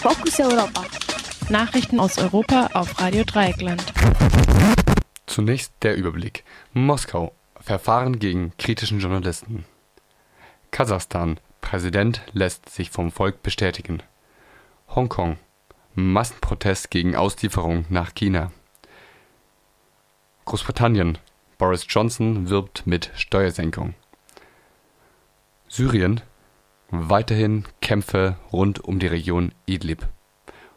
Fokus Europa. Nachrichten aus Europa auf Radio Dreieckland. Zunächst der Überblick. Moskau. Verfahren gegen kritischen Journalisten. Kasachstan. Präsident lässt sich vom Volk bestätigen. Hongkong. Massenprotest gegen Auslieferung nach China. Großbritannien. Boris Johnson wirbt mit Steuersenkung. Syrien. Weiterhin Kämpfe rund um die Region Idlib.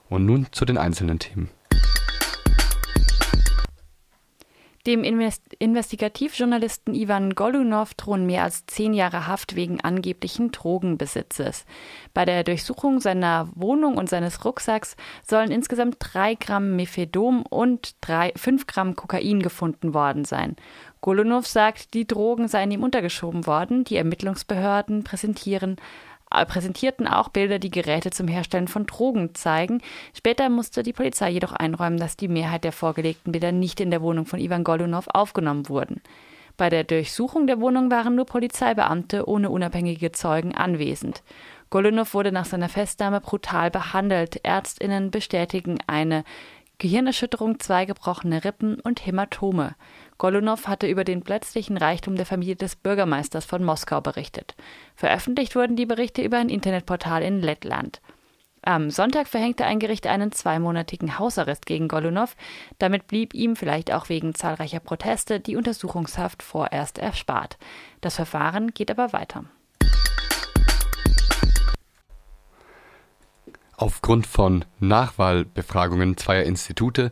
Und nun zu den einzelnen Themen. Dem Invest Investigativjournalisten Ivan Golunov drohen mehr als zehn Jahre Haft wegen angeblichen Drogenbesitzes. Bei der Durchsuchung seiner Wohnung und seines Rucksacks sollen insgesamt drei Gramm Methadon und drei, fünf Gramm Kokain gefunden worden sein. Golunov sagt, die Drogen seien ihm untergeschoben worden. Die Ermittlungsbehörden präsentieren präsentierten auch Bilder, die Geräte zum Herstellen von Drogen zeigen. Später musste die Polizei jedoch einräumen, dass die Mehrheit der vorgelegten Bilder nicht in der Wohnung von Ivan Golunov aufgenommen wurden. Bei der Durchsuchung der Wohnung waren nur Polizeibeamte ohne unabhängige Zeugen anwesend. Golunov wurde nach seiner Festnahme brutal behandelt. Ärztinnen bestätigen eine Gehirnerschütterung, zwei gebrochene Rippen und Hämatome. Golunov hatte über den plötzlichen Reichtum der Familie des Bürgermeisters von Moskau berichtet. Veröffentlicht wurden die Berichte über ein Internetportal in Lettland. Am Sonntag verhängte ein Gericht einen zweimonatigen Hausarrest gegen Golunov. Damit blieb ihm vielleicht auch wegen zahlreicher Proteste die Untersuchungshaft vorerst erspart. Das Verfahren geht aber weiter. Aufgrund von Nachwahlbefragungen zweier Institute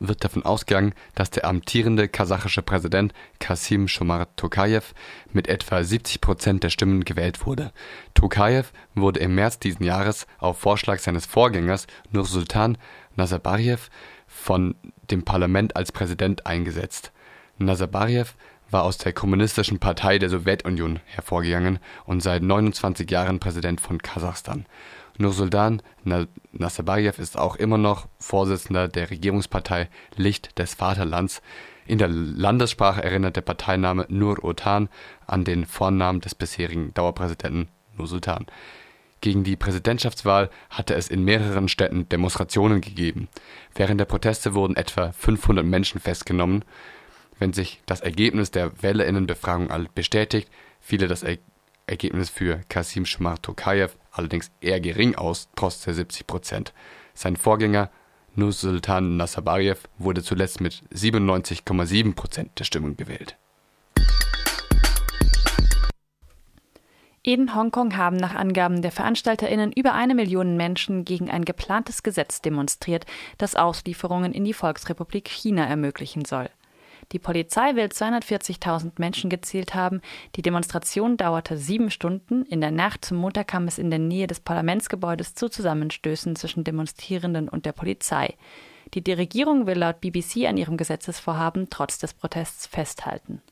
wird davon ausgegangen, dass der amtierende kasachische Präsident Kasim Shomar Tokayev mit etwa 70 Prozent der Stimmen gewählt wurde. Tokayev wurde im März diesen Jahres auf Vorschlag seines Vorgängers Nursultan Nazarbayev von dem Parlament als Präsident eingesetzt. Nazarbayev war aus der Kommunistischen Partei der Sowjetunion hervorgegangen und seit 29 Jahren Präsident von Kasachstan Nursultan Nazarbayev ist auch immer noch Vorsitzender der Regierungspartei Licht des Vaterlands. In der Landessprache erinnert der Parteiname Nur-Otan an den Vornamen des bisherigen Dauerpräsidenten Nursultan. Gegen die Präsidentschaftswahl hatte es in mehreren Städten Demonstrationen gegeben. Während der Proteste wurden etwa 500 Menschen festgenommen. Wenn sich das Ergebnis der Wählerinnenbefragung bestätigt, fiele das Ergebnis für Kasim Schmar Tokayev allerdings eher gering aus, trotz der 70 Prozent. Sein Vorgänger Nursultan Nazarbayev wurde zuletzt mit 97,7 Prozent der Stimmen gewählt. In Hongkong haben nach Angaben der VeranstalterInnen über eine Million Menschen gegen ein geplantes Gesetz demonstriert, das Auslieferungen in die Volksrepublik China ermöglichen soll. Die Polizei will 240.000 Menschen gezählt haben. Die Demonstration dauerte sieben Stunden. In der Nacht zum Montag kam es in der Nähe des Parlamentsgebäudes zu Zusammenstößen zwischen Demonstrierenden und der Polizei. Die Regierung will laut BBC an ihrem Gesetzesvorhaben trotz des Protests festhalten.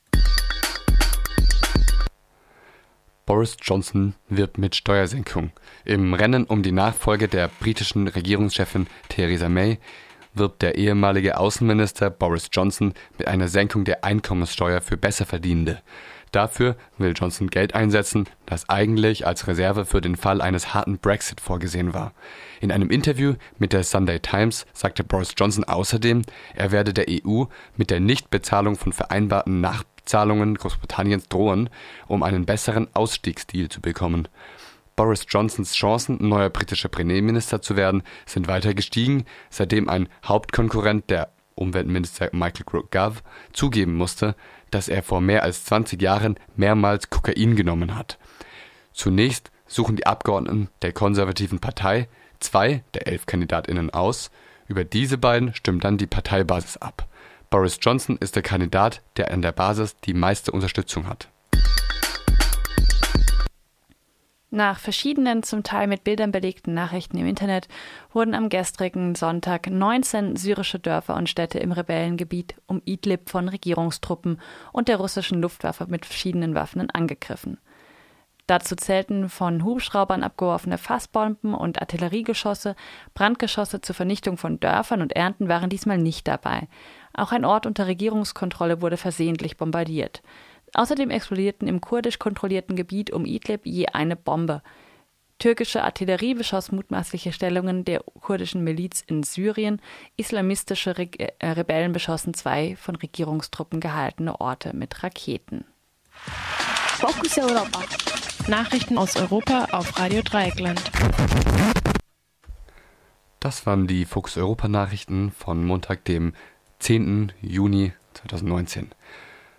Boris Johnson wirbt mit Steuersenkung. Im Rennen um die Nachfolge der britischen Regierungschefin Theresa May wirbt der ehemalige Außenminister Boris Johnson mit einer Senkung der Einkommenssteuer für Besserverdienende. Dafür will Johnson Geld einsetzen, das eigentlich als Reserve für den Fall eines harten Brexit vorgesehen war. In einem Interview mit der Sunday Times sagte Boris Johnson außerdem, er werde der EU mit der Nichtbezahlung von vereinbarten Nachzahlungen Großbritanniens drohen, um einen besseren Ausstiegsdeal zu bekommen. Boris Johnsons Chancen, neuer britischer Premierminister zu werden, sind weiter gestiegen, seitdem ein Hauptkonkurrent, der Umweltminister Michael Gove, zugeben musste, dass er vor mehr als 20 Jahren mehrmals Kokain genommen hat. Zunächst suchen die Abgeordneten der konservativen Partei zwei der elf KandidatInnen aus. Über diese beiden stimmt dann die Parteibasis ab. Boris Johnson ist der Kandidat, der an der Basis die meiste Unterstützung hat. Nach verschiedenen, zum Teil mit Bildern belegten Nachrichten im Internet wurden am gestrigen Sonntag 19 syrische Dörfer und Städte im Rebellengebiet um Idlib von Regierungstruppen und der russischen Luftwaffe mit verschiedenen Waffen angegriffen. Dazu zählten von Hubschraubern abgeworfene Fassbomben und Artilleriegeschosse, Brandgeschosse zur Vernichtung von Dörfern und Ernten waren diesmal nicht dabei. Auch ein Ort unter Regierungskontrolle wurde versehentlich bombardiert. Außerdem explodierten im kurdisch kontrollierten Gebiet um Idlib je eine Bombe. Türkische Artillerie beschoss mutmaßliche Stellungen der kurdischen Miliz in Syrien. Islamistische Re äh, Rebellen beschossen zwei von Regierungstruppen gehaltene Orte mit Raketen. Fokus Europa. Nachrichten aus Europa auf Radio Dreieckland. Das waren die Fokus Europa Nachrichten von Montag, dem 10. Juni 2019.